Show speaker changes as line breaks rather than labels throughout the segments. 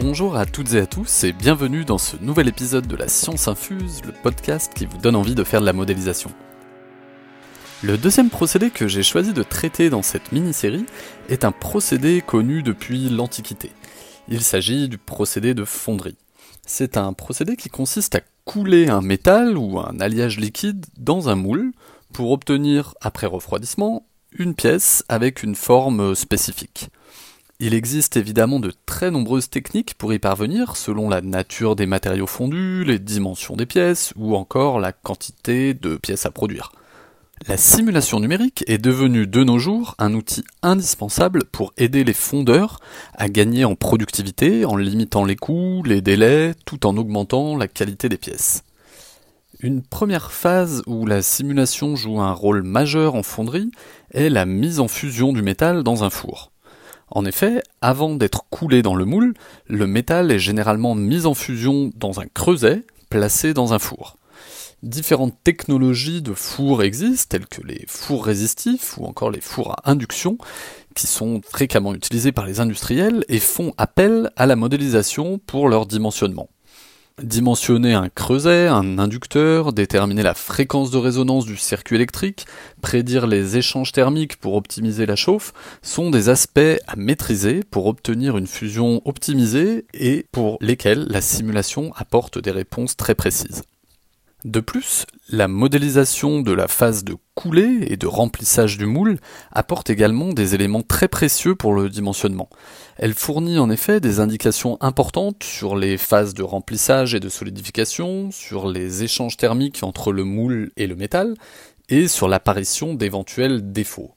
Bonjour à toutes et à tous et bienvenue dans ce nouvel épisode de la Science Infuse, le podcast qui vous donne envie de faire de la modélisation. Le deuxième procédé que j'ai choisi de traiter dans cette mini-série est un procédé connu depuis l'Antiquité. Il s'agit du procédé de fonderie. C'est un procédé qui consiste à couler un métal ou un alliage liquide dans un moule pour obtenir, après refroidissement, une pièce avec une forme spécifique. Il existe évidemment de très nombreuses techniques pour y parvenir, selon la nature des matériaux fondus, les dimensions des pièces, ou encore la quantité de pièces à produire. La simulation numérique est devenue de nos jours un outil indispensable pour aider les fondeurs à gagner en productivité en limitant les coûts, les délais, tout en augmentant la qualité des pièces. Une première phase où la simulation joue un rôle majeur en fonderie est la mise en fusion du métal dans un four. En effet, avant d'être coulé dans le moule, le métal est généralement mis en fusion dans un creuset placé dans un four. Différentes technologies de fours existent, telles que les fours résistifs ou encore les fours à induction, qui sont fréquemment utilisés par les industriels et font appel à la modélisation pour leur dimensionnement. Dimensionner un creuset, un inducteur, déterminer la fréquence de résonance du circuit électrique, prédire les échanges thermiques pour optimiser la chauffe, sont des aspects à maîtriser pour obtenir une fusion optimisée et pour lesquels la simulation apporte des réponses très précises. De plus, la modélisation de la phase de coulée et de remplissage du moule apporte également des éléments très précieux pour le dimensionnement. Elle fournit en effet des indications importantes sur les phases de remplissage et de solidification, sur les échanges thermiques entre le moule et le métal, et sur l'apparition d'éventuels défauts.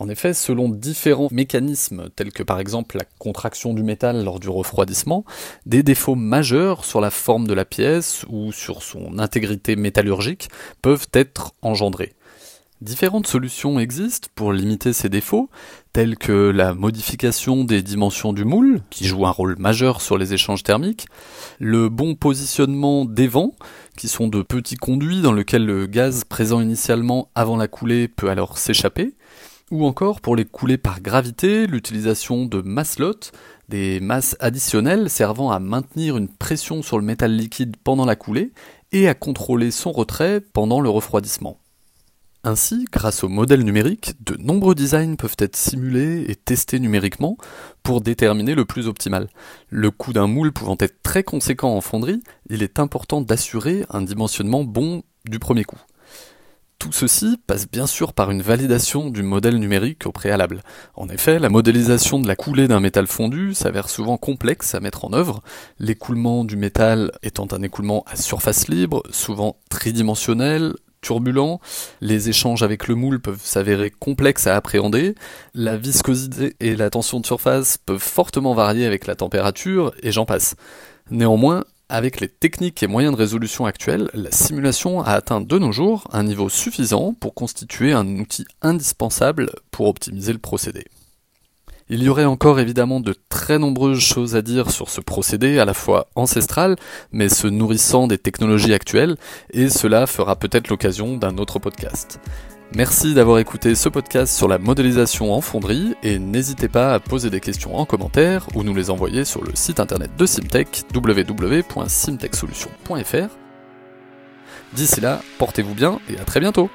En effet, selon différents mécanismes, tels que par exemple la contraction du métal lors du refroidissement, des défauts majeurs sur la forme de la pièce ou sur son intégrité métallurgique peuvent être engendrés. Différentes solutions existent pour limiter ces défauts, telles que la modification des dimensions du moule, qui joue un rôle majeur sur les échanges thermiques, le bon positionnement des vents, qui sont de petits conduits dans lesquels le gaz présent initialement avant la coulée peut alors s'échapper, ou encore pour les couler par gravité, l'utilisation de maslots, des masses additionnelles servant à maintenir une pression sur le métal liquide pendant la coulée et à contrôler son retrait pendant le refroidissement. Ainsi, grâce au modèle numérique, de nombreux designs peuvent être simulés et testés numériquement pour déterminer le plus optimal. Le coût d'un moule pouvant être très conséquent en fonderie, il est important d'assurer un dimensionnement bon du premier coup. Tout ceci passe bien sûr par une validation du modèle numérique au préalable. En effet, la modélisation de la coulée d'un métal fondu s'avère souvent complexe à mettre en œuvre, l'écoulement du métal étant un écoulement à surface libre, souvent tridimensionnel, turbulent, les échanges avec le moule peuvent s'avérer complexes à appréhender, la viscosité et la tension de surface peuvent fortement varier avec la température, et j'en passe. Néanmoins, avec les techniques et moyens de résolution actuels, la simulation a atteint de nos jours un niveau suffisant pour constituer un outil indispensable pour optimiser le procédé. Il y aurait encore évidemment de très nombreuses choses à dire sur ce procédé à la fois ancestral, mais se nourrissant des technologies actuelles, et cela fera peut-être l'occasion d'un autre podcast. Merci d'avoir écouté ce podcast sur la modélisation en fonderie et n'hésitez pas à poser des questions en commentaire ou nous les envoyer sur le site internet de Simtech www.simtechsolutions.fr. D'ici là, portez-vous bien et à très bientôt